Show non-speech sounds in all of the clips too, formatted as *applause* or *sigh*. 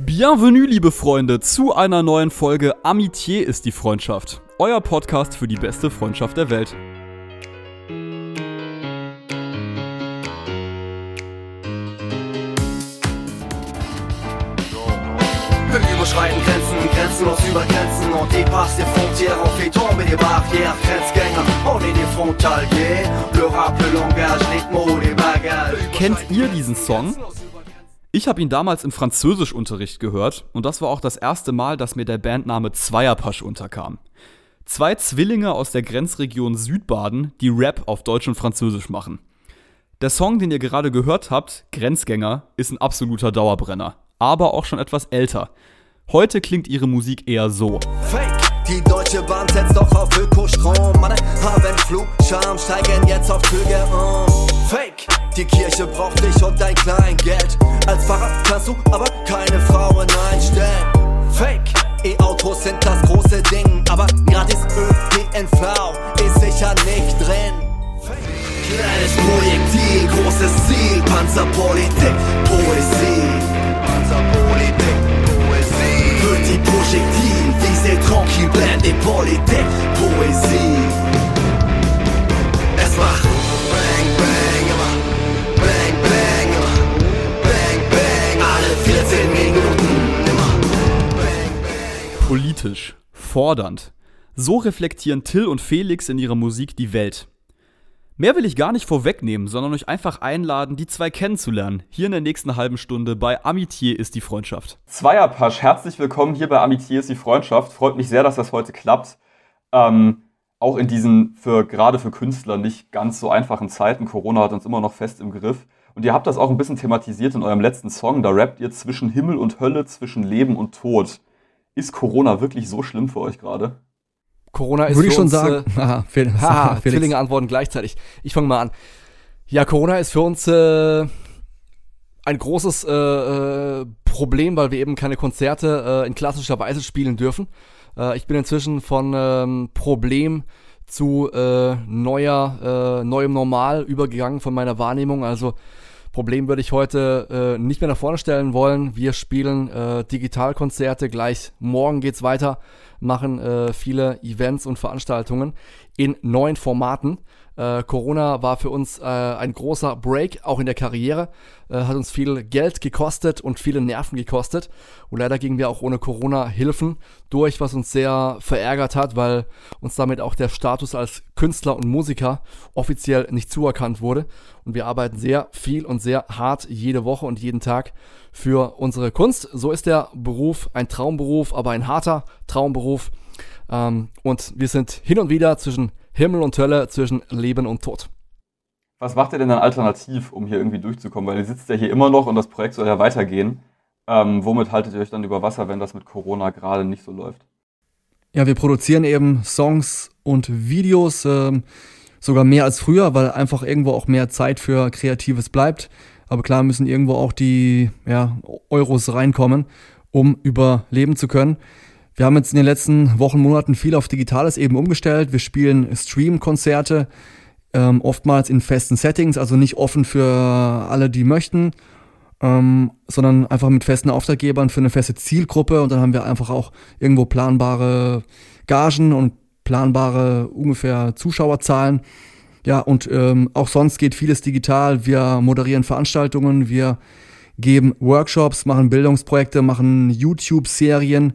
Bienvenue, liebe Freunde, zu einer neuen Folge Amitié ist die Freundschaft. Euer Podcast für die beste Freundschaft der Welt. Wir überschreiten Grenzen, grenzenlos über Grenzen Und dépasse des frontières, on fait tomber des barrières Grenzgänger, on est des frontaliers Le rap, le langage, les mots, les bagages Kennt ihr diesen Song? Ich habe ihn damals im Französischunterricht gehört und das war auch das erste Mal, dass mir der Bandname Zweierpasch unterkam. Zwei Zwillinge aus der Grenzregion Südbaden, die Rap auf Deutsch und Französisch machen. Der Song, den ihr gerade gehört habt, Grenzgänger, ist ein absoluter Dauerbrenner, aber auch schon etwas älter. Heute klingt ihre Musik eher so. Fake, die Deutsche Bahn setzt doch auf Ökostrom Alle haben Flugscham, steigen jetzt auf Flüge um Fake, die Kirche braucht dich und dein Kleingeld Als Pfarrer kannst du aber keine Frauen einstellen Fake, E-Autos sind das große Ding Aber gratis ÖPNV ist sicher nicht drin Kleines Projektil, großes Ziel, Panzerpolitik, Poesie. Panzerpolitik, Poesie. Petit projectile, visez tranquille, blende Politik, Poesie. Politisch, fordernd. So reflektieren Till und Felix in ihrer Musik die Welt. Mehr will ich gar nicht vorwegnehmen, sondern euch einfach einladen, die zwei kennenzulernen. Hier in der nächsten halben Stunde bei Amitié ist die Freundschaft. Zweierpasch, herzlich willkommen hier bei Amitié ist die Freundschaft. Freut mich sehr, dass das heute klappt. Ähm, auch in diesen für gerade für Künstler nicht ganz so einfachen Zeiten. Corona hat uns immer noch fest im Griff. Und ihr habt das auch ein bisschen thematisiert in eurem letzten Song. Da rappt ihr zwischen Himmel und Hölle, zwischen Leben und Tod. Ist Corona wirklich so schlimm für euch gerade? Corona ist Würde für ich schon uns, sagen. Äh, Felix. *laughs* haha, Felix. Zwillinge antworten gleichzeitig. Ich fange mal an. Ja, Corona ist für uns äh, ein großes äh, äh, Problem, weil wir eben keine Konzerte äh, in klassischer Weise spielen dürfen. Äh, ich bin inzwischen von ähm, Problem zu äh, neuer, äh, neuem Normal übergegangen von meiner Wahrnehmung. Also Problem würde ich heute äh, nicht mehr nach vorne stellen wollen. Wir spielen äh, Digitalkonzerte. Gleich morgen geht's weiter. Machen äh, viele Events und Veranstaltungen in neuen Formaten. Äh, Corona war für uns äh, ein großer Break, auch in der Karriere. Äh, hat uns viel Geld gekostet und viele Nerven gekostet. Und leider gingen wir auch ohne Corona-Hilfen durch, was uns sehr verärgert hat, weil uns damit auch der Status als Künstler und Musiker offiziell nicht zuerkannt wurde. Und wir arbeiten sehr viel und sehr hart jede Woche und jeden Tag für unsere Kunst. So ist der Beruf ein Traumberuf, aber ein harter Traumberuf. Ähm, und wir sind hin und wieder zwischen Himmel und Hölle, zwischen Leben und Tod. Was macht ihr denn dann alternativ, um hier irgendwie durchzukommen? Weil ihr sitzt ja hier immer noch und das Projekt soll ja weitergehen. Ähm, womit haltet ihr euch dann über Wasser, wenn das mit Corona gerade nicht so läuft? Ja, wir produzieren eben Songs und Videos, ähm, sogar mehr als früher, weil einfach irgendwo auch mehr Zeit für Kreatives bleibt. Aber klar müssen irgendwo auch die ja, Euros reinkommen, um überleben zu können. Wir haben jetzt in den letzten Wochen, Monaten viel auf Digitales eben umgestellt. Wir spielen Stream-Konzerte, ähm, oftmals in festen Settings, also nicht offen für alle, die möchten, ähm, sondern einfach mit festen Auftraggebern für eine feste Zielgruppe und dann haben wir einfach auch irgendwo planbare Gagen und planbare ungefähr Zuschauerzahlen. Ja, und ähm, auch sonst geht vieles digital. Wir moderieren Veranstaltungen, wir geben Workshops, machen Bildungsprojekte, machen YouTube-Serien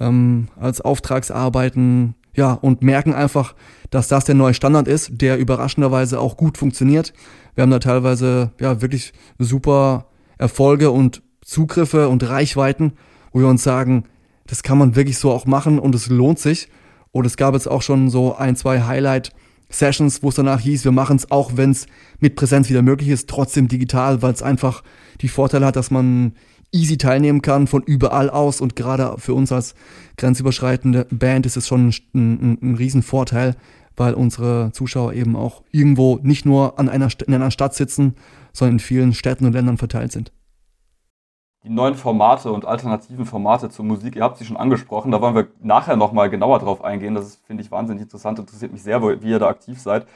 ähm, als Auftragsarbeiten, ja, und merken einfach, dass das der neue Standard ist, der überraschenderweise auch gut funktioniert. Wir haben da teilweise ja wirklich super Erfolge und Zugriffe und Reichweiten, wo wir uns sagen, das kann man wirklich so auch machen und es lohnt sich. Und es gab jetzt auch schon so ein, zwei Highlight-Sessions, wo es danach hieß, wir machen es auch, wenn es mit Präsenz wieder möglich ist, trotzdem digital, weil es einfach die Vorteile hat, dass man easy teilnehmen kann von überall aus und gerade für uns als grenzüberschreitende Band ist es schon ein, ein, ein Riesenvorteil, weil unsere Zuschauer eben auch irgendwo nicht nur an einer, in einer Stadt sitzen, sondern in vielen Städten und Ländern verteilt sind. Die neuen Formate und alternativen Formate zur Musik, ihr habt sie schon angesprochen, da wollen wir nachher nochmal genauer drauf eingehen. Das finde ich, wahnsinnig interessant, interessiert mich sehr, wie ihr da aktiv seid.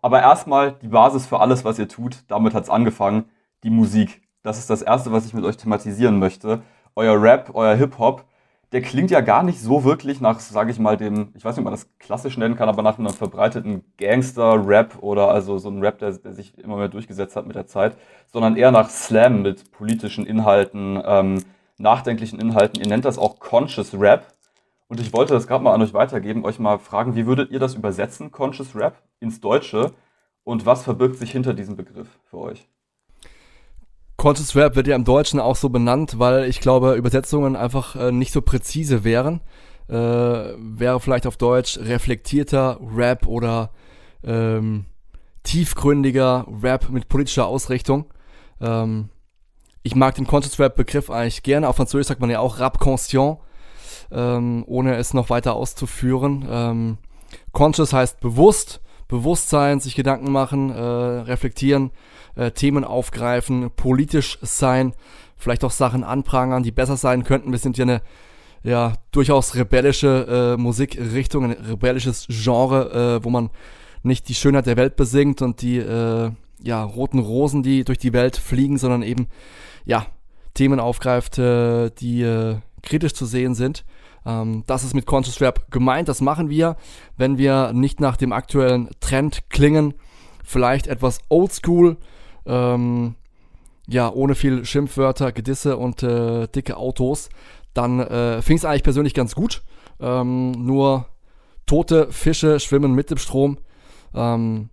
Aber erstmal die Basis für alles, was ihr tut, damit hat es angefangen, die Musik. Das ist das Erste, was ich mit euch thematisieren möchte. euer Rap, euer Hip-Hop, der klingt ja gar nicht so wirklich nach, sage ich mal, dem, ich weiß nicht, ob man das klassisch nennen kann, aber nach einem verbreiteten Gangster-Rap oder also so ein Rap, der, der, sich immer mehr durchgesetzt hat mit der Zeit, sondern eher nach Slam mit politischen Inhalten, ähm, nachdenklichen Inhalten. Ihr nennt das auch Conscious Rap. Und ich wollte das gerade mal an euch weitergeben, euch mal fragen, wie würdet ihr das übersetzen, Conscious Rap, ins Deutsche? Und was verbirgt sich hinter diesem Begriff für euch? Conscious Rap wird ja im Deutschen auch so benannt, weil ich glaube, Übersetzungen einfach äh, nicht so präzise wären. Äh, wäre vielleicht auf Deutsch reflektierter Rap oder ähm, tiefgründiger Rap mit politischer Ausrichtung. Ähm, ich mag den Conscious Rap Begriff eigentlich gerne. Auf Französisch sagt man ja auch Rap conscient, ähm, ohne es noch weiter auszuführen. Ähm, conscious heißt bewusst, Bewusstsein, sich Gedanken machen, äh, reflektieren, äh, Themen aufgreifen, politisch sein, vielleicht auch Sachen anprangern, die besser sein könnten. Wir sind ja eine ja, durchaus rebellische äh, Musikrichtung, ein rebellisches Genre, äh, wo man nicht die Schönheit der Welt besingt und die äh, ja, roten Rosen, die durch die Welt fliegen, sondern eben ja, Themen aufgreift, äh, die kritisch zu sehen sind. Ähm, das ist mit Conscious Rap gemeint. Das machen wir, wenn wir nicht nach dem aktuellen Trend klingen. Vielleicht etwas oldschool, ähm, ja, ohne viel Schimpfwörter, Gedisse und äh, dicke Autos. Dann äh, fing es eigentlich persönlich ganz gut. Ähm, nur tote Fische schwimmen mit dem Strom. Ähm,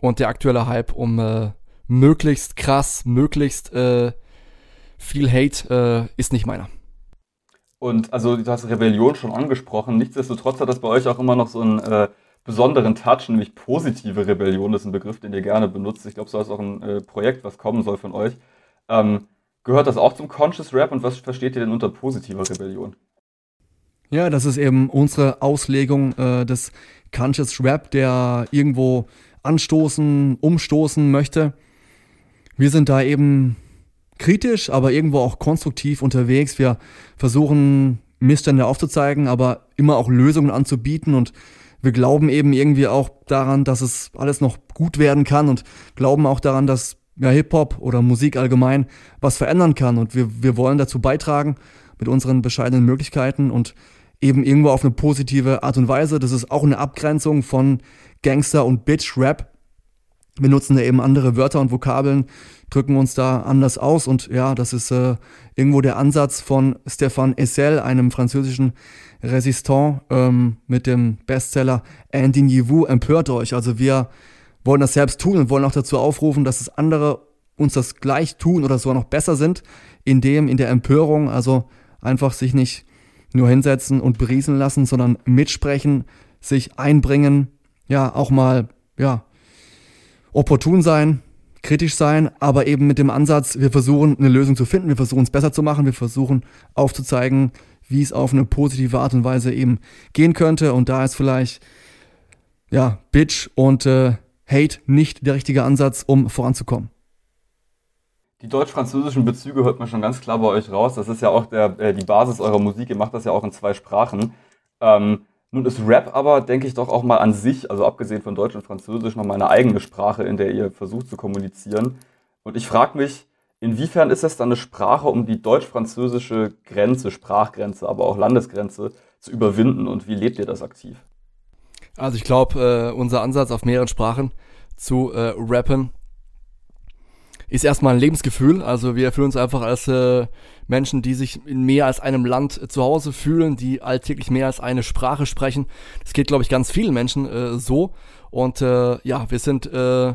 und der aktuelle Hype um äh, möglichst krass, möglichst äh, viel Hate äh, ist nicht meiner. Und also du hast Rebellion schon angesprochen. Nichtsdestotrotz hat das bei euch auch immer noch so einen äh, besonderen Touch, nämlich positive Rebellion. Das ist ein Begriff, den ihr gerne benutzt. Ich glaube, so ist auch ein äh, Projekt, was kommen soll von euch. Ähm, gehört das auch zum Conscious Rap und was versteht ihr denn unter positiver Rebellion? Ja, das ist eben unsere Auslegung äh, des Conscious Rap, der irgendwo anstoßen, umstoßen möchte. Wir sind da eben kritisch, aber irgendwo auch konstruktiv unterwegs. Wir versuchen Missstände aufzuzeigen, aber immer auch Lösungen anzubieten und wir glauben eben irgendwie auch daran, dass es alles noch gut werden kann und glauben auch daran, dass ja, Hip-Hop oder Musik allgemein was verändern kann und wir, wir wollen dazu beitragen mit unseren bescheidenen Möglichkeiten und eben irgendwo auf eine positive Art und Weise. Das ist auch eine Abgrenzung von Gangster und Bitch-Rap. Wir nutzen da eben andere Wörter und Vokabeln, drücken uns da anders aus. Und ja, das ist äh, irgendwo der Ansatz von Stéphane Essel, einem französischen Resistant ähm, mit dem Bestseller Indignez-vous, empört euch. Also wir wollen das selbst tun und wollen auch dazu aufrufen, dass es andere uns das gleich tun oder sogar noch besser sind, in dem, in der Empörung, also einfach sich nicht nur hinsetzen und berieseln lassen, sondern mitsprechen, sich einbringen, ja, auch mal, ja, opportun sein, kritisch sein, aber eben mit dem Ansatz, wir versuchen eine Lösung zu finden, wir versuchen es besser zu machen, wir versuchen aufzuzeigen, wie es auf eine positive Art und Weise eben gehen könnte. Und da ist vielleicht, ja, Bitch und äh, Hate nicht der richtige Ansatz, um voranzukommen. Die deutsch-französischen Bezüge hört man schon ganz klar bei euch raus. Das ist ja auch der, äh, die Basis eurer Musik. Ihr macht das ja auch in zwei Sprachen. Ähm, nun ist Rap aber, denke ich, doch auch mal an sich, also abgesehen von Deutsch und Französisch, noch mal eine eigene Sprache, in der ihr versucht zu kommunizieren. Und ich frage mich, inwiefern ist das dann eine Sprache, um die deutsch-französische Grenze, Sprachgrenze, aber auch Landesgrenze zu überwinden und wie lebt ihr das aktiv? Also ich glaube, äh, unser Ansatz auf mehreren Sprachen zu äh, rappen ist erstmal ein Lebensgefühl. Also wir fühlen uns einfach als äh, Menschen, die sich in mehr als einem Land äh, zu Hause fühlen, die alltäglich mehr als eine Sprache sprechen. Das geht, glaube ich, ganz vielen Menschen äh, so. Und äh, ja, wir sind äh,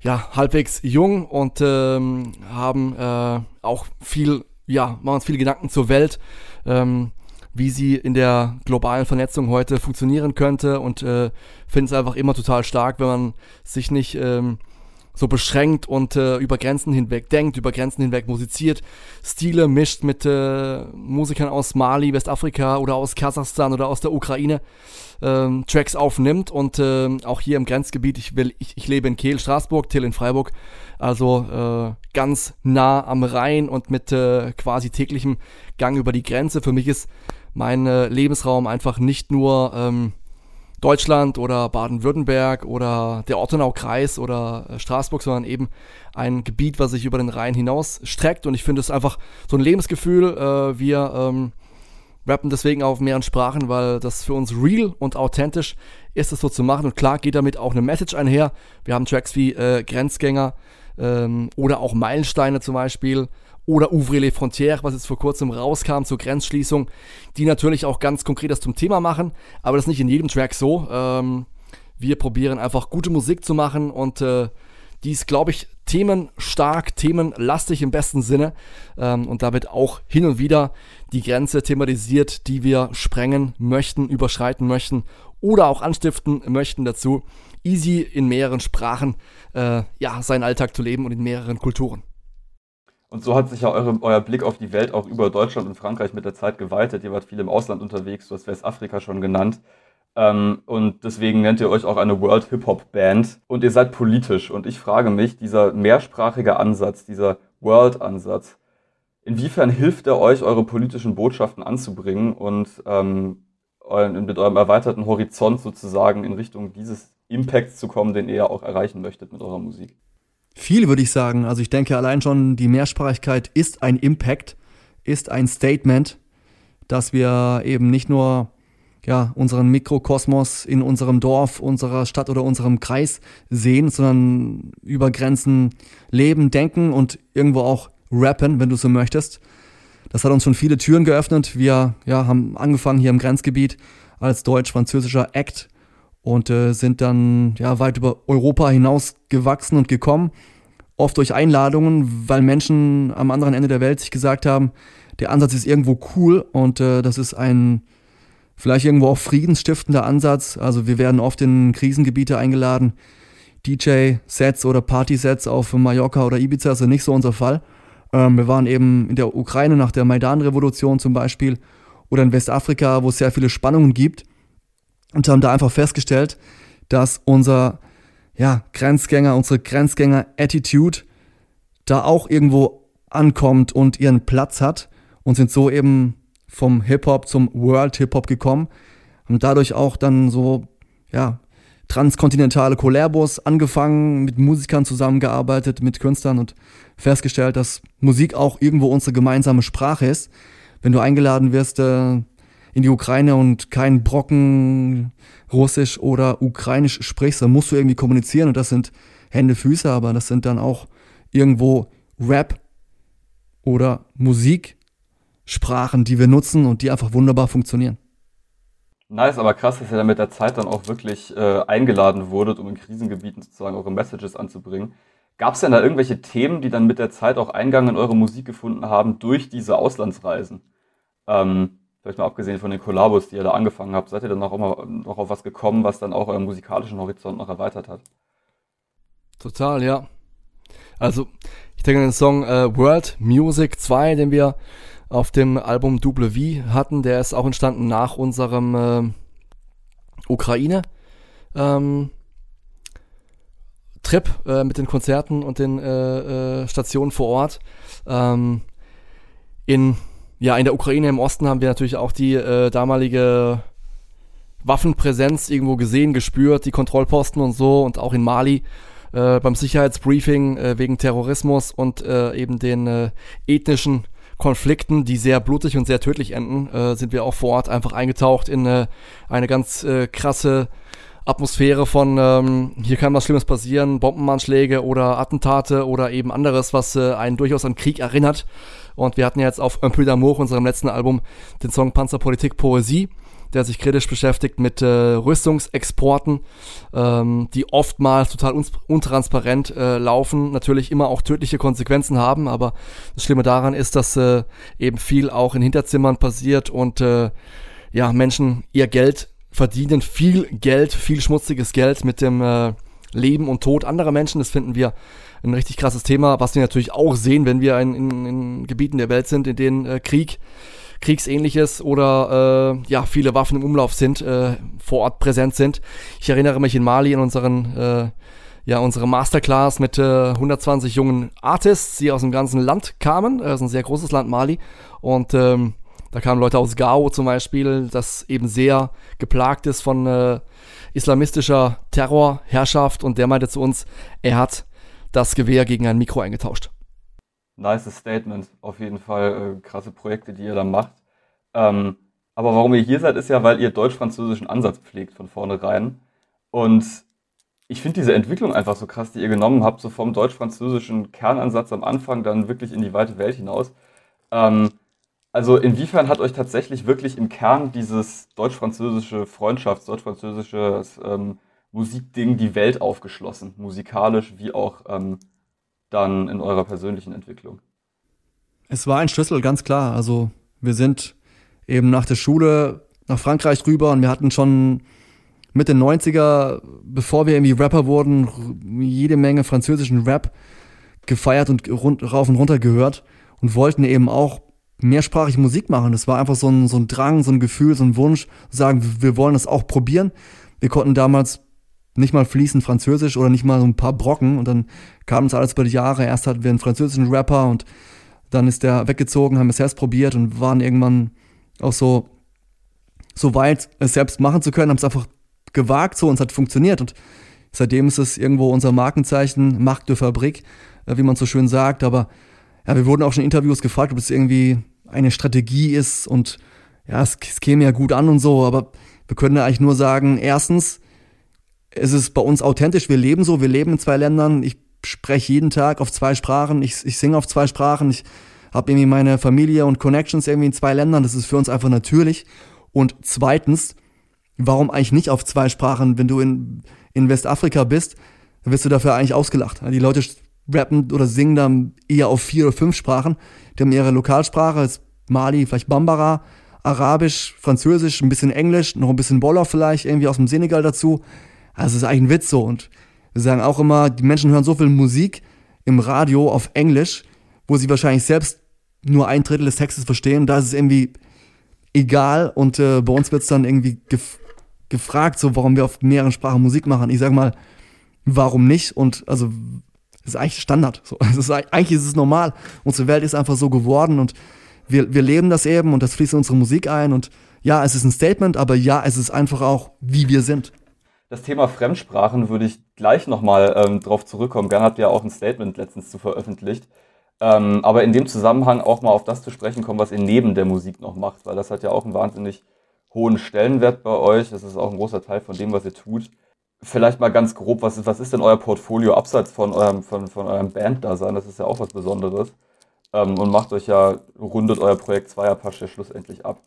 ja halbwegs jung und ähm, haben äh, auch viel, ja, machen uns viele Gedanken zur Welt. Ähm, wie sie in der globalen Vernetzung heute funktionieren könnte und äh, finde es einfach immer total stark, wenn man sich nicht ähm, so beschränkt und äh, über Grenzen hinweg denkt, über Grenzen hinweg musiziert, Stile mischt mit äh, Musikern aus Mali, Westafrika oder aus Kasachstan oder aus der Ukraine, ähm, Tracks aufnimmt und äh, auch hier im Grenzgebiet, ich, will, ich, ich lebe in Kehl, Straßburg, Till in Freiburg, also äh, ganz nah am Rhein und mit äh, quasi täglichem Gang über die Grenze. Für mich ist mein äh, Lebensraum einfach nicht nur... Ähm, Deutschland oder Baden-Württemberg oder der Ortenau-Kreis oder äh, Straßburg, sondern eben ein Gebiet, was sich über den Rhein hinaus streckt. Und ich finde es einfach so ein Lebensgefühl. Äh, wir ähm, rappen deswegen auf mehreren Sprachen, weil das für uns real und authentisch ist, es so zu machen. Und klar geht damit auch eine Message einher. Wir haben Tracks wie äh, Grenzgänger ähm, oder auch Meilensteine zum Beispiel oder Ouvre les Frontières, was jetzt vor kurzem rauskam zur Grenzschließung, die natürlich auch ganz konkret das zum Thema machen, aber das ist nicht in jedem Track so. Ähm, wir probieren einfach gute Musik zu machen und äh, die ist, glaube ich, themenstark, themenlastig im besten Sinne ähm, und damit auch hin und wieder die Grenze thematisiert, die wir sprengen möchten, überschreiten möchten oder auch anstiften möchten dazu, easy in mehreren Sprachen äh, ja, seinen Alltag zu leben und in mehreren Kulturen. Und so hat sich ja eure, euer Blick auf die Welt auch über Deutschland und Frankreich mit der Zeit geweitet. Ihr wart viel im Ausland unterwegs, du hast Westafrika schon genannt. Ähm, und deswegen nennt ihr euch auch eine World Hip-Hop Band. Und ihr seid politisch. Und ich frage mich, dieser mehrsprachige Ansatz, dieser World-Ansatz, inwiefern hilft er euch, eure politischen Botschaften anzubringen und ähm, mit eurem erweiterten Horizont sozusagen in Richtung dieses Impacts zu kommen, den ihr ja auch erreichen möchtet mit eurer Musik? Viel würde ich sagen. Also ich denke allein schon die Mehrsprachigkeit ist ein Impact, ist ein Statement, dass wir eben nicht nur ja, unseren Mikrokosmos in unserem Dorf, unserer Stadt oder unserem Kreis sehen, sondern über Grenzen leben, denken und irgendwo auch rappen, wenn du so möchtest. Das hat uns schon viele Türen geöffnet. Wir ja, haben angefangen hier im Grenzgebiet als deutsch-französischer Act und äh, sind dann ja weit über Europa hinaus gewachsen und gekommen. Oft durch Einladungen, weil Menschen am anderen Ende der Welt sich gesagt haben, der Ansatz ist irgendwo cool und äh, das ist ein vielleicht irgendwo auch friedensstiftender Ansatz. Also wir werden oft in Krisengebiete eingeladen, DJ-Sets oder Party-Sets auf Mallorca oder Ibiza ist ja nicht so unser Fall. Ähm, wir waren eben in der Ukraine nach der Maidan-Revolution zum Beispiel oder in Westafrika, wo es sehr viele Spannungen gibt und haben da einfach festgestellt, dass unser ja, Grenzgänger, unsere Grenzgänger-Attitude da auch irgendwo ankommt und ihren Platz hat und sind so eben vom Hip-Hop zum World-Hip-Hop gekommen. Haben dadurch auch dann so, ja, transkontinentale Kollabos angefangen, mit Musikern zusammengearbeitet, mit Künstlern und festgestellt, dass Musik auch irgendwo unsere gemeinsame Sprache ist. Wenn du eingeladen wirst, äh, in die Ukraine und keinen Brocken Russisch oder Ukrainisch sprichst, dann musst du irgendwie kommunizieren und das sind Hände, Füße, aber das sind dann auch irgendwo Rap oder Musiksprachen, die wir nutzen und die einfach wunderbar funktionieren. Nice, aber krass, dass ihr dann mit der Zeit dann auch wirklich äh, eingeladen wurdet, um in Krisengebieten sozusagen eure Messages anzubringen. Gab es denn da irgendwelche Themen, die dann mit der Zeit auch Eingang in eure Musik gefunden haben durch diese Auslandsreisen? Ähm, vielleicht mal abgesehen von den Kollabos, die ihr da angefangen habt, seid ihr dann auch immer noch auf was gekommen, was dann auch euren musikalischen Horizont noch erweitert hat? Total, ja. Also, ich denke an den Song äh, World Music 2, den wir auf dem Album Double V hatten. Der ist auch entstanden nach unserem äh, Ukraine ähm, Trip äh, mit den Konzerten und den äh, äh, Stationen vor Ort. Ähm, in ja, in der Ukraine im Osten haben wir natürlich auch die äh, damalige Waffenpräsenz irgendwo gesehen, gespürt, die Kontrollposten und so und auch in Mali äh, beim Sicherheitsbriefing äh, wegen Terrorismus und äh, eben den äh, ethnischen Konflikten, die sehr blutig und sehr tödlich enden, äh, sind wir auch vor Ort einfach eingetaucht in äh, eine ganz äh, krasse Atmosphäre von ähm, hier kann was Schlimmes passieren, Bombenanschläge oder Attentate oder eben anderes, was äh, einen durchaus an Krieg erinnert. Und wir hatten ja jetzt auf Un peu d'amour, unserem letzten Album, den Song Panzerpolitik Poesie, der sich kritisch beschäftigt mit äh, Rüstungsexporten, ähm, die oftmals total un untransparent äh, laufen, natürlich immer auch tödliche Konsequenzen haben, aber das Schlimme daran ist, dass äh, eben viel auch in Hinterzimmern passiert und äh, ja, Menschen ihr Geld verdienen, viel Geld, viel schmutziges Geld mit dem äh, Leben und Tod anderer Menschen. Das finden wir ein richtig krasses Thema, was wir natürlich auch sehen, wenn wir in, in, in Gebieten der Welt sind, in denen äh, Krieg, Kriegsähnliches oder äh, ja, viele Waffen im Umlauf sind, äh, vor Ort präsent sind. Ich erinnere mich in Mali an unseren äh, ja, unsere Masterclass mit äh, 120 jungen Artists, die aus dem ganzen Land kamen. Das ist ein sehr großes Land, Mali. Und ähm, Da kamen Leute aus Gao zum Beispiel, das eben sehr geplagt ist von äh, islamistischer Terrorherrschaft und der meinte zu uns, er hat das Gewehr gegen ein Mikro eingetauscht. Nice Statement, auf jeden Fall äh, krasse Projekte, die ihr da macht. Ähm, aber warum ihr hier seid, ist ja, weil ihr deutsch-französischen Ansatz pflegt von vornherein. Und ich finde diese Entwicklung einfach so krass, die ihr genommen habt, so vom deutsch-französischen Kernansatz am Anfang dann wirklich in die weite Welt hinaus. Ähm, also inwiefern hat euch tatsächlich wirklich im Kern dieses deutsch-französische Freundschafts-, deutsch-französische ähm, Musikding die Welt aufgeschlossen, musikalisch wie auch ähm, dann in eurer persönlichen Entwicklung? Es war ein Schlüssel, ganz klar. Also wir sind eben nach der Schule nach Frankreich rüber und wir hatten schon Mitte 90er, bevor wir irgendwie Rapper wurden, jede Menge französischen Rap gefeiert und rund, rauf und runter gehört und wollten eben auch mehrsprachig Musik machen. Das war einfach so ein, so ein Drang, so ein Gefühl, so ein Wunsch, sagen, wir wollen das auch probieren. Wir konnten damals nicht mal fließend Französisch oder nicht mal so ein paar Brocken und dann kam uns alles über die Jahre. Erst hatten wir einen französischen Rapper und dann ist der weggezogen, haben es selbst probiert und waren irgendwann auch so, so weit, es selbst machen zu können, haben es einfach gewagt so und es hat funktioniert. Und seitdem ist es irgendwo unser Markenzeichen, Markt de Fabrik, äh, wie man so schön sagt, aber ja, wir wurden auch schon in Interviews gefragt, ob es irgendwie eine Strategie ist und ja, es, es käme ja gut an und so, aber wir können ja eigentlich nur sagen, erstens, es ist bei uns authentisch, wir leben so, wir leben in zwei Ländern, ich spreche jeden Tag auf zwei Sprachen, ich, ich singe auf zwei Sprachen, ich habe irgendwie meine Familie und Connections irgendwie in zwei Ländern, das ist für uns einfach natürlich. Und zweitens, warum eigentlich nicht auf zwei Sprachen? Wenn du in, in Westafrika bist, wirst du dafür eigentlich ausgelacht. Die Leute rappen oder singen dann eher auf vier oder fünf Sprachen. Die haben ihre Lokalsprache, ist Mali, vielleicht Bambara, Arabisch, Französisch, ein bisschen Englisch, noch ein bisschen Wolof vielleicht, irgendwie aus dem Senegal dazu. Also es ist eigentlich ein Witz so. Und wir sagen auch immer, die Menschen hören so viel Musik im Radio auf Englisch, wo sie wahrscheinlich selbst nur ein Drittel des Textes verstehen. Da ist es irgendwie egal. Und äh, bei uns wird es dann irgendwie gef gefragt, so warum wir auf mehreren Sprachen Musik machen. Ich sag mal, warum nicht? Und also das ist eigentlich Standard. So, *laughs* ist, eigentlich ist es normal. Unsere Welt ist einfach so geworden und wir, wir leben das eben und das fließt in unsere Musik ein. Und ja, es ist ein Statement, aber ja, es ist einfach auch, wie wir sind. Das Thema Fremdsprachen würde ich gleich nochmal ähm, drauf zurückkommen. Gern ihr ja auch ein Statement letztens zu veröffentlicht. Ähm, aber in dem Zusammenhang auch mal auf das zu sprechen kommen, was ihr neben der Musik noch macht, weil das hat ja auch einen wahnsinnig hohen Stellenwert bei euch. Das ist auch ein großer Teil von dem, was ihr tut. Vielleicht mal ganz grob, was ist, was ist denn euer Portfolio abseits von eurem, von, von eurem Band-Dasein? Das ist ja auch was Besonderes. Ähm, und macht euch ja, rundet euer Projekt Zweierpasch ja schlussendlich ab.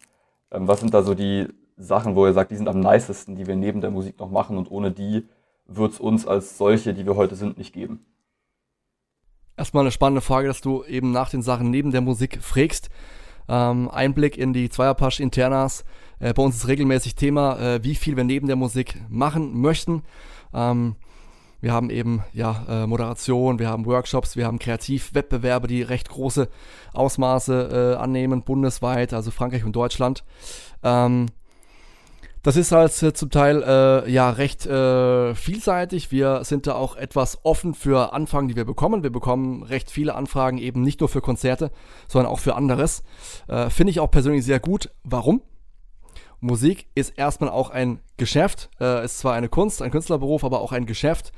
Ähm, was sind da so die Sachen, wo ihr sagt, die sind am nicesten, die wir neben der Musik noch machen und ohne die wird es uns als solche, die wir heute sind, nicht geben? Erstmal eine spannende Frage, dass du eben nach den Sachen neben der Musik frägst. Ähm, Einblick in die Zweierpasch Internas. Äh, bei uns ist regelmäßig Thema, äh, wie viel wir neben der Musik machen möchten. Ähm, wir haben eben ja äh, Moderation, wir haben Workshops, wir haben Kreativwettbewerbe, die recht große Ausmaße äh, annehmen, bundesweit, also Frankreich und Deutschland. Ähm, das ist halt äh, zum Teil äh, ja recht äh, vielseitig. Wir sind da auch etwas offen für Anfragen, die wir bekommen. Wir bekommen recht viele Anfragen eben nicht nur für Konzerte, sondern auch für anderes. Äh, Finde ich auch persönlich sehr gut. Warum? Musik ist erstmal auch ein Geschäft. Äh, ist zwar eine Kunst, ein Künstlerberuf, aber auch ein Geschäft.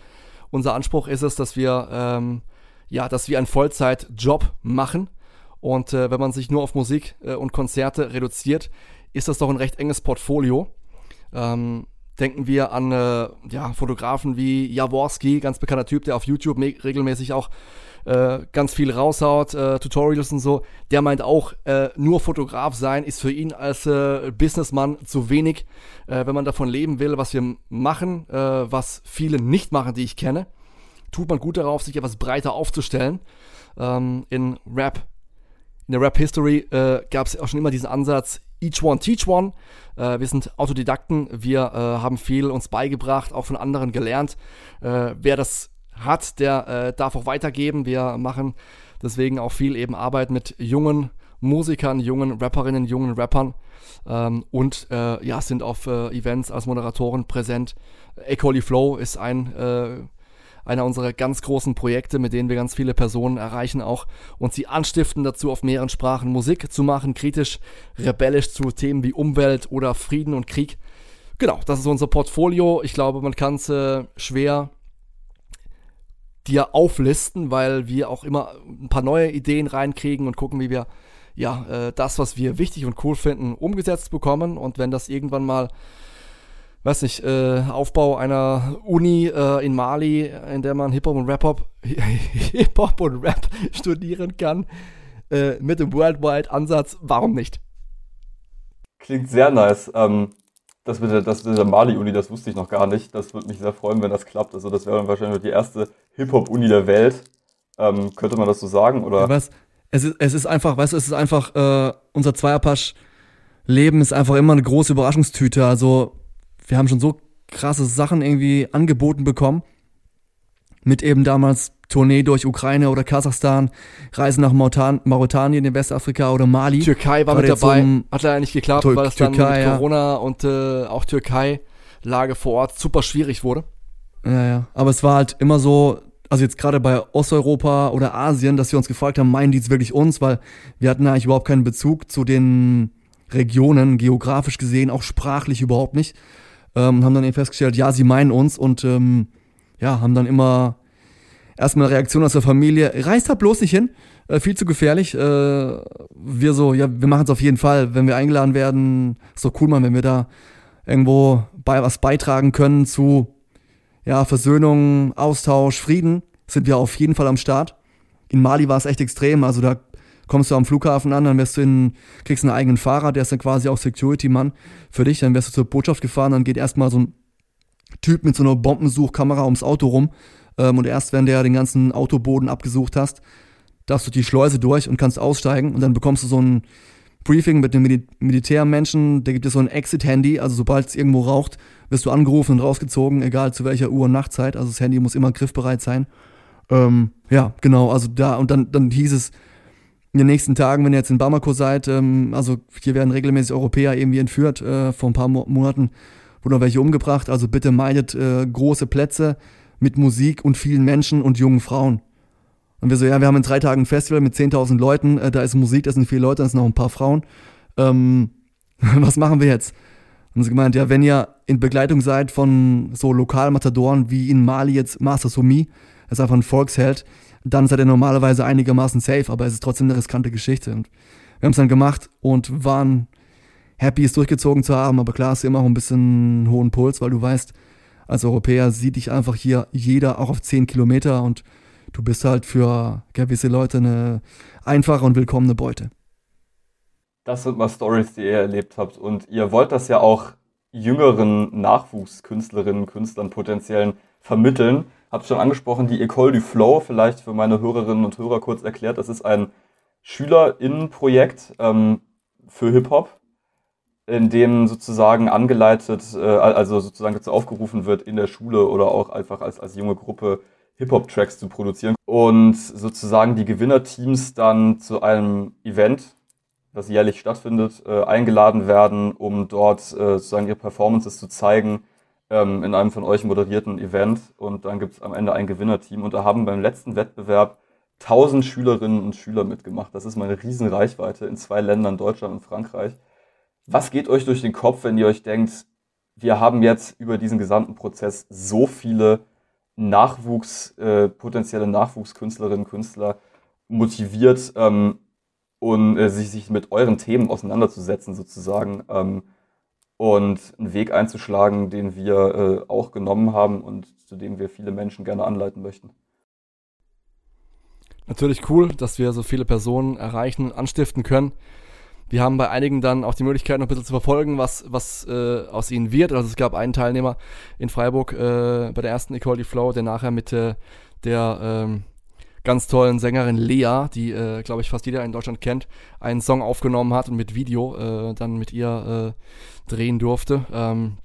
Unser Anspruch ist es, dass wir ähm, ja, dass wir einen Vollzeitjob machen. Und äh, wenn man sich nur auf Musik und Konzerte reduziert, ist das doch ein recht enges Portfolio. Ähm, denken wir an äh, ja, Fotografen wie Jaworski, ganz bekannter Typ, der auf YouTube regelmäßig auch äh, ganz viel raushaut, äh, Tutorials und so. Der meint auch, äh, nur Fotograf sein ist für ihn als äh, Businessman zu wenig, äh, wenn man davon leben will, was wir machen, was viele nicht machen, die ich kenne. Tut man gut darauf, sich etwas breiter aufzustellen. Ähm, in Rap, in der Rap-History gab es auch schon immer diesen Ansatz, Each One Teach One. Äh, wir sind Autodidakten, wir äh, haben viel uns beigebracht, auch von anderen gelernt. Äh, wer das hat, der äh, darf auch weitergeben. Wir machen deswegen auch viel eben Arbeit mit jungen Musikern, jungen Rapperinnen, jungen Rappern ähm, und äh, ja, sind auf äh, Events als Moderatoren präsent. Ecoli Flow ist ein einer unserer ganz großen Projekte, mit denen wir ganz viele Personen erreichen auch und sie anstiften dazu, auf mehreren Sprachen Musik zu machen, kritisch, rebellisch zu Themen wie Umwelt oder Frieden und Krieg. Genau, das ist unser Portfolio. Ich glaube, man kann es äh, schwer dir auflisten, weil wir auch immer ein paar neue Ideen reinkriegen und gucken, wie wir ja äh, das, was wir wichtig und cool finden, umgesetzt bekommen. Und wenn das irgendwann mal weiß nicht, äh, Aufbau einer Uni äh, in Mali, in der man Hip-Hop und Rap-Hop, *laughs* Hip-Hop und Rap studieren kann, äh, mit dem Worldwide-Ansatz, warum nicht? Klingt sehr nice. Ähm, das mit der, das mit der Mali-Uni, das wusste ich noch gar nicht. Das würde mich sehr freuen, wenn das klappt. Also das wäre dann wahrscheinlich die erste Hip-Hop-Uni der Welt. Ähm, könnte man das so sagen? Oder? Was? Es ist, es ist einfach, weißt du, es ist einfach, äh, unser Zweierpasch-Leben ist einfach immer eine große Überraschungstüte. Also wir haben schon so krasse Sachen irgendwie angeboten bekommen. Mit eben damals Tournee durch Ukraine oder Kasachstan, Reisen nach Mautan Mauretanien in Westafrika oder Mali. Türkei war mit dabei, so hat leider nicht geklappt, Tür weil es dann Türkei, mit Corona ja. und äh, auch Türkei-Lage vor Ort super schwierig wurde. Ja, ja. Aber es war halt immer so, also jetzt gerade bei Osteuropa oder Asien, dass wir uns gefragt haben, meinen die jetzt wirklich uns, weil wir hatten eigentlich überhaupt keinen Bezug zu den Regionen, geografisch gesehen, auch sprachlich überhaupt nicht ähm, haben dann eben festgestellt, ja, sie meinen uns und ähm, ja, haben dann immer erstmal Reaktion aus der Familie, reißt da bloß nicht hin, äh, viel zu gefährlich. Äh, wir so, ja, wir machen es auf jeden Fall, wenn wir eingeladen werden, ist doch cool, man, wenn wir da irgendwo bei was beitragen können zu ja, Versöhnung, Austausch, Frieden, sind wir auf jeden Fall am Start. In Mali war es echt extrem, also da kommst du am Flughafen an, dann wirst du in, kriegst einen eigenen Fahrer, der ist dann quasi auch Security-Mann für dich, dann wirst du zur Botschaft gefahren, dann geht erstmal so ein Typ mit so einer Bombensuchkamera ums Auto rum ähm, und erst wenn der den ganzen Autoboden abgesucht hast, darfst du die Schleuse durch und kannst aussteigen. Und dann bekommst du so ein Briefing mit einem Mil Militärmenschen, der gibt dir so ein Exit-Handy, also sobald es irgendwo raucht, wirst du angerufen und rausgezogen, egal zu welcher Uhr und Nachtzeit, also das Handy muss immer griffbereit sein. Ähm, ja, genau, also da, und dann, dann hieß es, in den nächsten Tagen, wenn ihr jetzt in Bamako seid, ähm, also hier werden regelmäßig Europäer irgendwie entführt, äh, vor ein paar Mo Monaten wurden auch welche umgebracht, also bitte meidet äh, große Plätze mit Musik und vielen Menschen und jungen Frauen. Und wir so, ja, wir haben in drei Tagen ein Festival mit 10.000 Leuten, äh, da ist Musik, da sind viele Leute, da sind noch ein paar Frauen. Ähm, *laughs* was machen wir jetzt? Und sie gemeint, ja, wenn ihr in Begleitung seid von so Lokalmatadoren wie in Mali jetzt Master Sumi, das ist einfach ein Volksheld, dann seid ihr normalerweise einigermaßen safe, aber es ist trotzdem eine riskante Geschichte. Und wir haben es dann gemacht und waren happy, es durchgezogen zu haben, aber klar, hast du immer auch ein bisschen hohen Puls, weil du weißt, als Europäer sieht dich einfach hier jeder auch auf 10 Kilometer und du bist halt für gewisse Leute eine einfache und willkommene Beute. Das sind mal Stories, die ihr erlebt habt. Und ihr wollt das ja auch jüngeren Nachwuchskünstlerinnen Künstlern potenziellen vermitteln habe schon angesprochen, die Ecole du Flow, vielleicht für meine Hörerinnen und Hörer kurz erklärt. Das ist ein Schülerinnenprojekt ähm, für Hip-Hop, in dem sozusagen angeleitet, äh, also sozusagen dazu aufgerufen wird, in der Schule oder auch einfach als, als junge Gruppe Hip-Hop-Tracks zu produzieren. Und sozusagen die Gewinnerteams dann zu einem Event, das jährlich stattfindet, äh, eingeladen werden, um dort äh, sozusagen ihre Performances zu zeigen ähm, in einem von euch moderierten Event und dann gibt es am Ende ein Gewinnerteam und da haben beim letzten Wettbewerb 1000 Schülerinnen und Schüler mitgemacht. Das ist meine Riesenreichweite in zwei Ländern, Deutschland und Frankreich. Was geht euch durch den Kopf, wenn ihr euch denkt, wir haben jetzt über diesen gesamten Prozess so viele Nachwuchs, äh, potenzielle Nachwuchskünstlerinnen und Künstler motiviert ähm, und äh, sich, sich mit euren Themen auseinanderzusetzen sozusagen. Ähm, und einen Weg einzuschlagen, den wir äh, auch genommen haben und zu dem wir viele Menschen gerne anleiten möchten. Natürlich cool, dass wir so viele Personen erreichen, anstiften können. Wir haben bei einigen dann auch die Möglichkeit, noch ein bisschen zu verfolgen, was, was äh, aus ihnen wird. Also es gab einen Teilnehmer in Freiburg äh, bei der ersten Equality Flow, der nachher mit äh, der ähm, ganz tollen Sängerin Lea, die, äh, glaube ich, fast jeder in Deutschland kennt, einen Song aufgenommen hat und mit Video äh, dann mit ihr äh, drehen durfte. Ähm,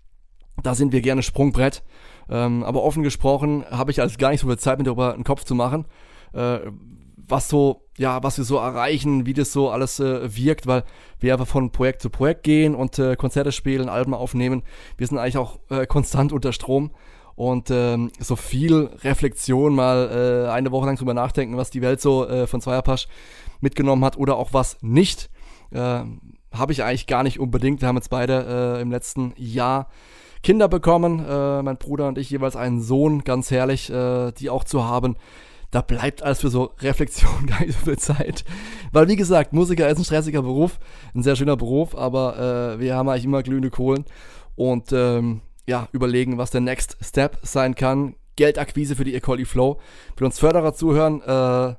da sind wir gerne Sprungbrett. Ähm, aber offen gesprochen habe ich also gar nicht so viel Zeit, mir darüber einen Kopf zu machen, äh, was so, ja, was wir so erreichen, wie das so alles äh, wirkt, weil wir einfach von Projekt zu Projekt gehen und äh, Konzerte spielen, Alben aufnehmen. Wir sind eigentlich auch konstant unter Strom und ähm, so viel Reflexion, mal äh, eine Woche lang drüber nachdenken, was die Welt so äh, von Zweierpasch mitgenommen hat oder auch was nicht. Äh, Habe ich eigentlich gar nicht unbedingt. Wir haben jetzt beide äh, im letzten Jahr Kinder bekommen, äh, mein Bruder und ich jeweils einen Sohn, ganz herrlich, äh, die auch zu haben. Da bleibt alles für so Reflexion *laughs* gar nicht so viel Zeit. Weil, wie gesagt, Musiker ist ein stressiger Beruf, ein sehr schöner Beruf, aber äh, wir haben eigentlich immer glühende Kohlen und ähm, ja, überlegen, was der Next Step sein kann. Geldakquise für die Ecole Flow. Für uns Förderer zuhören, äh,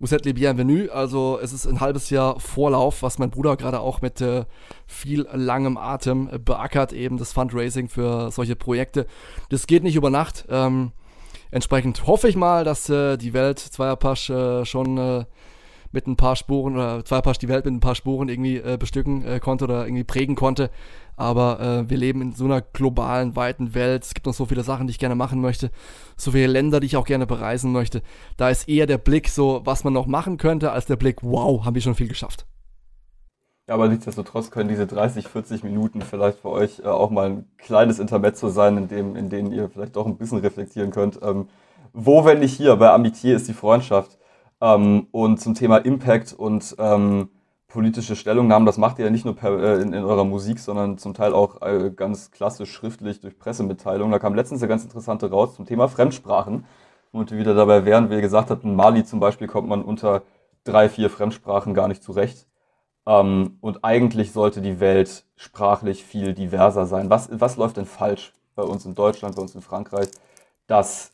Vous êtes les bienvenus. Also es ist ein halbes Jahr Vorlauf, was mein Bruder gerade auch mit äh, viel langem Atem äh, beackert, eben das Fundraising für solche Projekte. Das geht nicht über Nacht. Ähm, entsprechend hoffe ich mal, dass äh, die Welt Zweierpasch äh, schon äh, mit ein paar Spuren oder Zweierpasch die Welt mit ein paar Spuren irgendwie äh, bestücken konnte oder irgendwie prägen konnte. Aber äh, wir leben in so einer globalen, weiten Welt. Es gibt noch so viele Sachen, die ich gerne machen möchte. So viele Länder, die ich auch gerne bereisen möchte. Da ist eher der Blick so, was man noch machen könnte, als der Blick, wow, haben wir schon viel geschafft. Ja, aber nichtsdestotrotz können diese 30, 40 Minuten vielleicht für euch äh, auch mal ein kleines Intermezzo sein, in, dem, in denen ihr vielleicht doch ein bisschen reflektieren könnt. Ähm, wo, wenn nicht hier, bei Amitié ist die Freundschaft. Ähm, und zum Thema Impact und ähm, politische Stellungnahmen, das macht ihr ja nicht nur per, äh, in, in, eurer Musik, sondern zum Teil auch äh, ganz klassisch schriftlich durch Pressemitteilungen. Da kam letztens eine ganz interessante raus zum Thema Fremdsprachen. Und wieder dabei wären, wie gesagt habt, in Mali zum Beispiel kommt man unter drei, vier Fremdsprachen gar nicht zurecht. Ähm, und eigentlich sollte die Welt sprachlich viel diverser sein. Was, was läuft denn falsch bei uns in Deutschland, bei uns in Frankreich, dass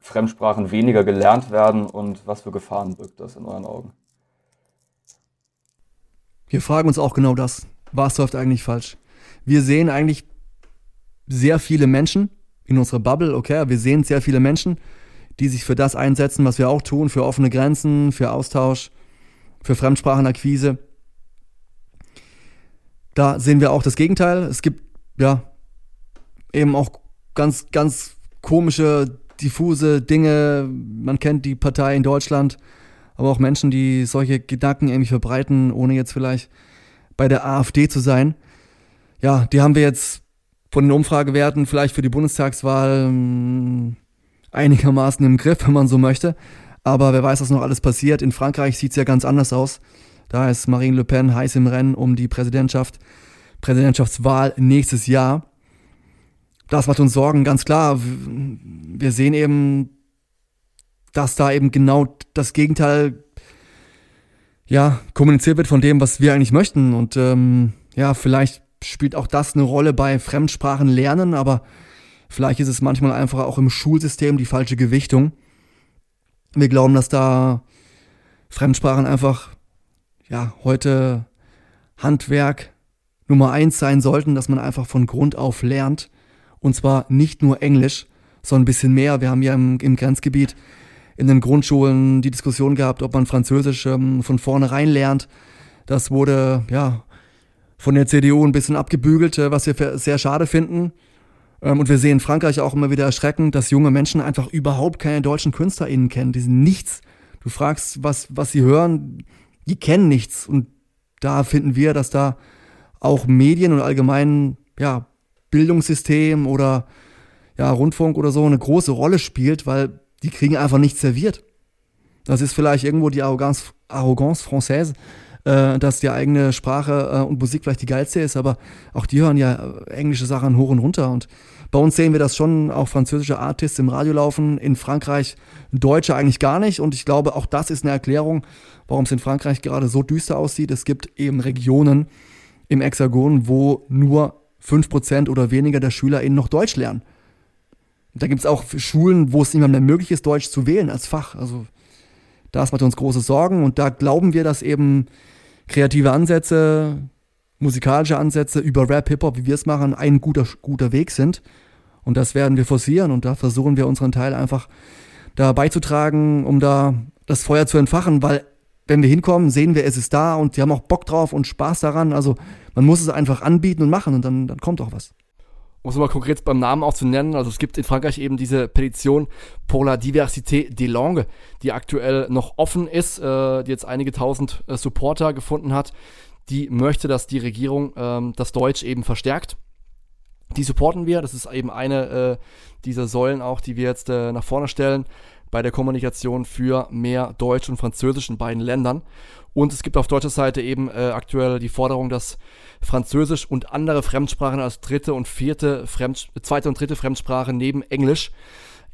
Fremdsprachen weniger gelernt werden und was für Gefahren birgt das in euren Augen? Wir fragen uns auch genau das. Was läuft eigentlich falsch? Wir sehen eigentlich sehr viele Menschen in unserer Bubble, okay, wir sehen sehr viele Menschen, die sich für das einsetzen, was wir auch tun, für offene Grenzen, für Austausch, für Fremdsprachenakquise. Da sehen wir auch das Gegenteil. Es gibt ja eben auch ganz, ganz komische, diffuse Dinge. Man kennt die Partei in Deutschland, aber auch Menschen, die solche Gedanken irgendwie verbreiten, ohne jetzt vielleicht bei der AfD zu sein. Ja, die haben wir jetzt von den Umfragewerten vielleicht für die Bundestagswahl hm, einigermaßen im Griff, wenn man so möchte. Aber wer weiß, was noch alles passiert. In Frankreich sieht es ja ganz anders aus. Da ist Marine Le Pen heiß im Rennen um die Präsidentschaft, Präsidentschaftswahl nächstes Jahr. Das macht uns Sorgen, ganz klar. Wir sehen eben dass da eben genau das Gegenteil ja, kommuniziert wird von dem, was wir eigentlich möchten. Und ähm, ja, vielleicht spielt auch das eine Rolle bei Fremdsprachen lernen, aber vielleicht ist es manchmal einfach auch im Schulsystem die falsche Gewichtung. Wir glauben, dass da Fremdsprachen einfach ja heute Handwerk Nummer eins sein sollten, dass man einfach von Grund auf lernt. Und zwar nicht nur Englisch, sondern ein bisschen mehr. Wir haben ja im, im Grenzgebiet in den Grundschulen die Diskussion gehabt, ob man Französisch ähm, von vornherein lernt. Das wurde ja von der CDU ein bisschen abgebügelt, äh, was wir sehr schade finden. Ähm, und wir sehen in Frankreich auch immer wieder erschreckend, dass junge Menschen einfach überhaupt keine deutschen KünstlerInnen kennen. Die sind nichts. Du fragst, was, was sie hören, die kennen nichts. Und da finden wir, dass da auch Medien und allgemein ja, Bildungssystem oder ja, Rundfunk oder so eine große Rolle spielt, weil die kriegen einfach nichts serviert. Das ist vielleicht irgendwo die Arroganz, Arrogance française, äh, dass die eigene Sprache äh, und Musik vielleicht die geilste ist, aber auch die hören ja äh, englische Sachen hoch und runter. Und bei uns sehen wir das schon, auch französische Artists im Radio laufen, in Frankreich Deutsche eigentlich gar nicht. Und ich glaube, auch das ist eine Erklärung, warum es in Frankreich gerade so düster aussieht. Es gibt eben Regionen im Hexagon, wo nur 5% oder weniger der SchülerInnen noch Deutsch lernen. Da gibt es auch Schulen, wo es nicht mehr möglich ist, Deutsch zu wählen als Fach. Also das macht uns große Sorgen und da glauben wir, dass eben kreative Ansätze, musikalische Ansätze über Rap, Hip-Hop, wie wir es machen, ein guter, guter Weg sind. Und das werden wir forcieren und da versuchen wir unseren Teil einfach da beizutragen, um da das Feuer zu entfachen, weil wenn wir hinkommen, sehen wir, es ist da und die haben auch Bock drauf und Spaß daran. Also man muss es einfach anbieten und machen und dann, dann kommt auch was um es mal konkret beim Namen auch zu nennen, also es gibt in Frankreich eben diese Petition pour la diversité des langues, die aktuell noch offen ist, äh, die jetzt einige tausend äh, Supporter gefunden hat, die möchte, dass die Regierung ähm, das Deutsch eben verstärkt. Die supporten wir. Das ist eben eine äh, dieser Säulen auch, die wir jetzt äh, nach vorne stellen bei der Kommunikation für mehr Deutsch und Französisch in beiden Ländern. Und es gibt auf deutscher Seite eben äh, aktuell die Forderung, dass Französisch und andere Fremdsprachen als dritte und vierte Fremd zweite und dritte Fremdsprache neben Englisch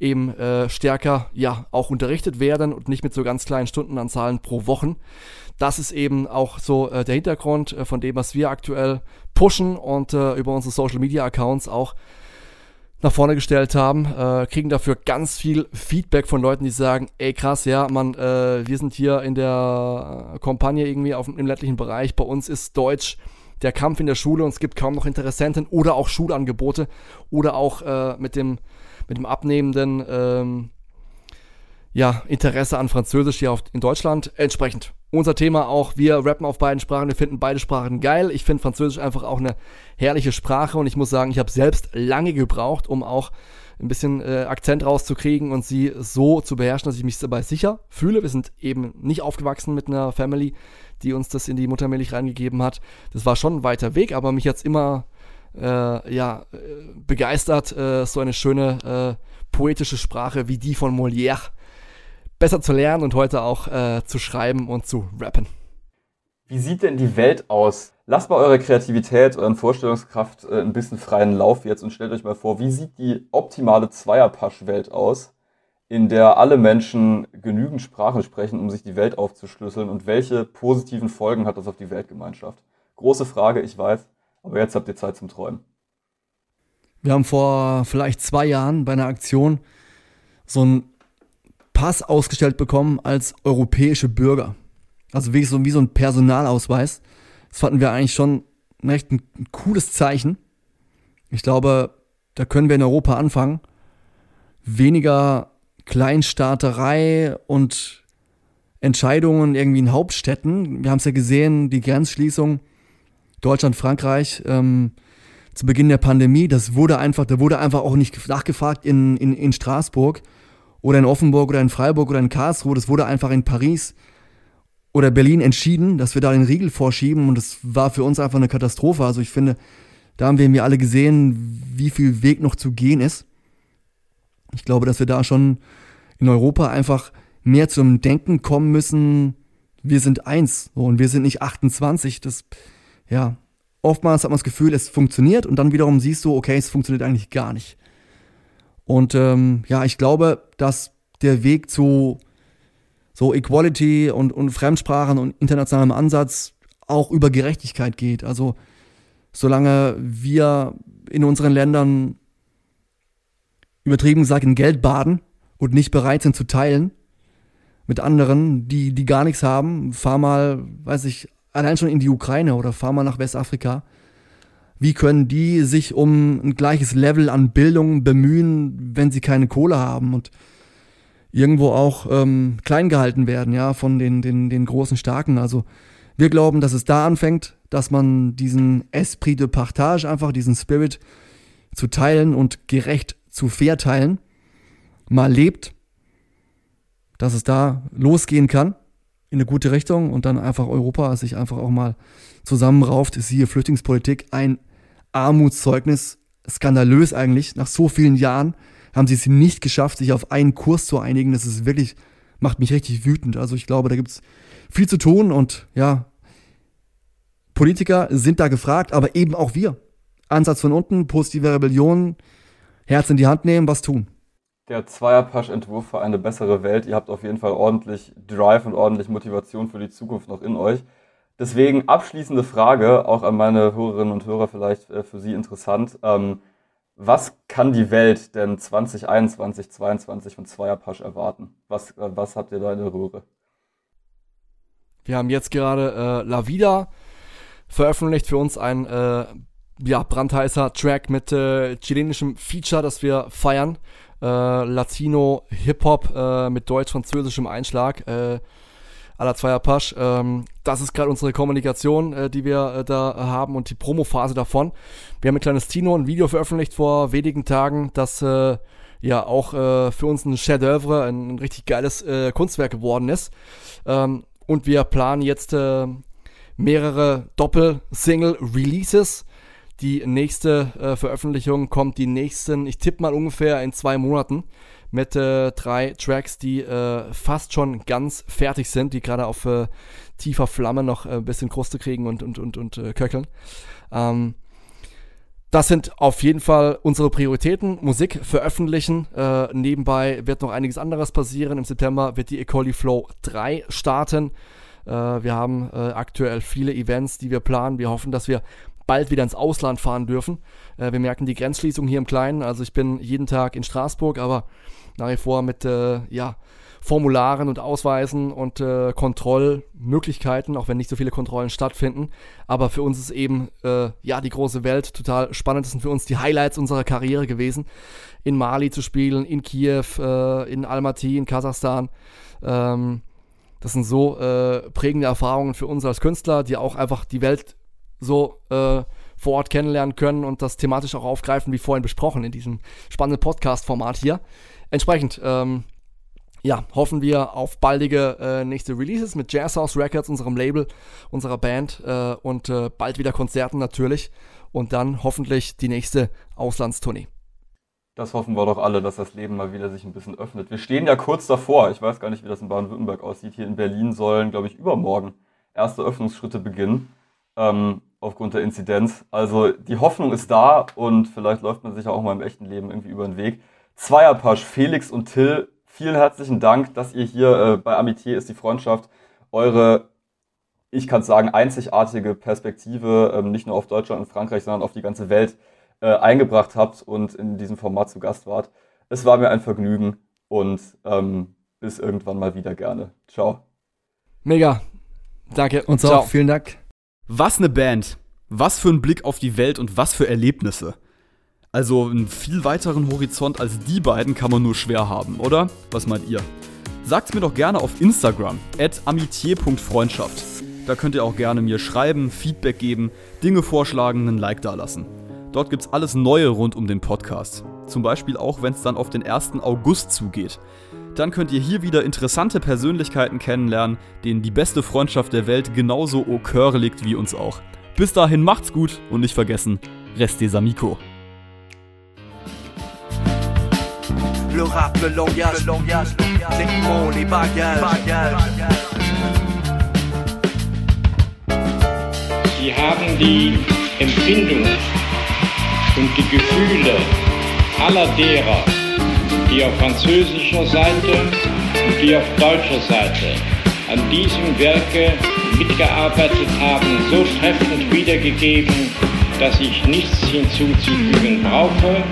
eben äh, stärker ja auch unterrichtet werden und nicht mit so ganz kleinen Stundenanzahlen pro Wochen. Das ist eben auch so äh, der Hintergrund äh, von dem, was wir aktuell pushen und äh, über unsere Social Media Accounts auch nach vorne gestellt haben, äh, kriegen dafür ganz viel Feedback von Leuten, die sagen, ey krass, ja, man, äh, wir sind hier in der Kampagne irgendwie auf, im ländlichen Bereich, bei uns ist Deutsch der Kampf in der Schule und es gibt kaum noch Interessenten oder auch Schulangebote oder auch äh, mit, dem, mit dem abnehmenden ähm, ja, Interesse an Französisch hier auf, in Deutschland entsprechend unser Thema auch, wir rappen auf beiden Sprachen, wir finden beide Sprachen geil. Ich finde Französisch einfach auch eine herrliche Sprache und ich muss sagen, ich habe selbst lange gebraucht, um auch ein bisschen äh, Akzent rauszukriegen und sie so zu beherrschen, dass ich mich dabei sicher fühle. Wir sind eben nicht aufgewachsen mit einer Family, die uns das in die Muttermilch reingegeben hat. Das war schon ein weiter Weg, aber mich jetzt immer äh, ja, äh, begeistert, äh, so eine schöne äh, poetische Sprache wie die von Molière besser zu lernen und heute auch äh, zu schreiben und zu rappen. Wie sieht denn die Welt aus? Lasst mal eure Kreativität, euren Vorstellungskraft äh, ein bisschen freien Lauf jetzt und stellt euch mal vor, wie sieht die optimale Zweierpasch-Welt aus, in der alle Menschen genügend Sprachen sprechen, um sich die Welt aufzuschlüsseln und welche positiven Folgen hat das auf die Weltgemeinschaft? Große Frage, ich weiß, aber jetzt habt ihr Zeit zum Träumen. Wir haben vor vielleicht zwei Jahren bei einer Aktion so ein Pass ausgestellt bekommen als europäische Bürger. Also wirklich so wie so ein Personalausweis. Das fanden wir eigentlich schon echt ein, ein cooles Zeichen. Ich glaube, da können wir in Europa anfangen. Weniger Kleinstaaterei und Entscheidungen irgendwie in Hauptstädten. Wir haben es ja gesehen, die Grenzschließung Deutschland, Frankreich ähm, zu Beginn der Pandemie, das wurde einfach, da wurde einfach auch nicht nachgefragt in, in, in Straßburg oder in Offenburg oder in Freiburg oder in Karlsruhe. Das wurde einfach in Paris oder Berlin entschieden, dass wir da den Riegel vorschieben und das war für uns einfach eine Katastrophe. Also ich finde, da haben wir alle gesehen, wie viel Weg noch zu gehen ist. Ich glaube, dass wir da schon in Europa einfach mehr zum Denken kommen müssen. Wir sind eins und wir sind nicht 28. Das, ja, oftmals hat man das Gefühl, es funktioniert und dann wiederum siehst du, okay, es funktioniert eigentlich gar nicht. Und ähm, ja, ich glaube, dass der Weg zu so Equality und, und Fremdsprachen und internationalem Ansatz auch über Gerechtigkeit geht. Also solange wir in unseren Ländern übertrieben gesagt in Geld baden und nicht bereit sind zu teilen mit anderen, die, die gar nichts haben, fahr mal, weiß ich, allein schon in die Ukraine oder fahr mal nach Westafrika wie können die sich um ein gleiches Level an Bildung bemühen, wenn sie keine Kohle haben und irgendwo auch ähm, klein gehalten werden, ja, von den, den, den großen Starken. Also wir glauben, dass es da anfängt, dass man diesen Esprit de Partage, einfach diesen Spirit zu teilen und gerecht zu verteilen, mal lebt, dass es da losgehen kann in eine gute Richtung und dann einfach Europa sich einfach auch mal zusammenrauft, siehe Flüchtlingspolitik, ein Armutszeugnis, skandalös eigentlich. Nach so vielen Jahren haben sie es nicht geschafft, sich auf einen Kurs zu einigen. Das ist wirklich, macht mich richtig wütend. Also ich glaube, da gibt es viel zu tun und ja, Politiker sind da gefragt, aber eben auch wir. Ansatz von unten, positive Rebellion, Herz in die Hand nehmen, was tun. Der Zweierpasch-Entwurf für eine bessere Welt. Ihr habt auf jeden Fall ordentlich Drive und ordentlich Motivation für die Zukunft noch in euch. Deswegen abschließende Frage, auch an meine Hörerinnen und Hörer vielleicht äh, für Sie interessant. Ähm, was kann die Welt denn 2021, 2022 von Zweierpasch erwarten? Was, äh, was habt ihr da in der Röhre? Wir haben jetzt gerade äh, La Vida veröffentlicht für uns ein äh, ja, brandheißer Track mit äh, chilenischem Feature, das wir feiern. Äh, Latino Hip-Hop äh, mit deutsch-französischem Einschlag. Aller Zweier Pasch. Ähm, das ist gerade unsere Kommunikation, äh, die wir äh, da haben und die Promophase davon. Wir haben mit kleines Tino ein Video veröffentlicht vor wenigen Tagen, das äh, ja auch äh, für uns ein Chef-d'oeuvre, ein, ein, richtig geiles äh, Kunstwerk geworden ist. Ähm, und wir planen jetzt äh, mehrere Doppel-Single-Releases Die nächste äh, Veröffentlichung kommt die nächsten, ich tippe mal ungefähr in zwei Monaten mit äh, drei Tracks, die äh, fast schon ganz fertig sind, die gerade auf äh, tiefer Flamme noch äh, ein bisschen Kruste kriegen und, und, und, und äh, köcheln. Ähm, das sind auf jeden Fall unsere Prioritäten. Musik veröffentlichen. Äh, nebenbei wird noch einiges anderes passieren. Im September wird die Ecoli Flow 3 starten. Äh, wir haben äh, aktuell viele Events, die wir planen. Wir hoffen, dass wir bald wieder ins Ausland fahren dürfen. Äh, wir merken die Grenzschließung hier im Kleinen. Also ich bin jeden Tag in Straßburg, aber nach wie vor mit äh, ja, Formularen und Ausweisen und äh, Kontrollmöglichkeiten, auch wenn nicht so viele Kontrollen stattfinden. Aber für uns ist eben äh, ja die große Welt total spannend. Das sind für uns die Highlights unserer Karriere gewesen, in Mali zu spielen, in Kiew, äh, in Almaty, in Kasachstan. Ähm, das sind so äh, prägende Erfahrungen für uns als Künstler, die auch einfach die Welt so äh, vor Ort kennenlernen können und das thematisch auch aufgreifen, wie vorhin besprochen, in diesem spannenden Podcast-Format hier. Entsprechend, ähm, ja, hoffen wir auf baldige äh, nächste Releases mit Jazz House Records, unserem Label, unserer Band äh, und äh, bald wieder Konzerten natürlich und dann hoffentlich die nächste Auslandstournee. Das hoffen wir doch alle, dass das Leben mal wieder sich ein bisschen öffnet. Wir stehen ja kurz davor. Ich weiß gar nicht, wie das in Baden-Württemberg aussieht. Hier in Berlin sollen, glaube ich, übermorgen erste Öffnungsschritte beginnen. Ähm, aufgrund der Inzidenz. Also die Hoffnung ist da und vielleicht läuft man sich auch mal im echten Leben irgendwie über den Weg. Zweierpasch, Felix und Till, vielen herzlichen Dank, dass ihr hier äh, bei Amitié ist die Freundschaft eure, ich kann sagen, einzigartige Perspektive ähm, nicht nur auf Deutschland und Frankreich, sondern auf die ganze Welt äh, eingebracht habt und in diesem Format zu Gast wart. Es war mir ein Vergnügen und ähm, bis irgendwann mal wieder gerne. Ciao. Mega. Danke. Und so, vielen Dank. Was eine Band. Was für ein Blick auf die Welt und was für Erlebnisse. Also einen viel weiteren Horizont als die beiden kann man nur schwer haben, oder? Was meint ihr? Sagt's mir doch gerne auf Instagram, at amitier.freundschaft. Da könnt ihr auch gerne mir schreiben, Feedback geben, Dinge vorschlagen, einen Like dalassen. Dort gibt's alles Neue rund um den Podcast. Zum Beispiel auch, wenn es dann auf den 1. August zugeht. Dann könnt ihr hier wieder interessante Persönlichkeiten kennenlernen, denen die beste Freundschaft der Welt genauso au cœur liegt wie uns auch. Bis dahin macht's gut und nicht vergessen, restez amicos. Le rap, le langage, le langage, les mots, les bagages. Sie haben die Empfindungen und die Gefühle aller derer, die auf französischer Seite und die auf deutscher Seite an diesem Werke mitgearbeitet haben, so treffend wiedergegeben, dass ich nichts hinzuzufügen brauche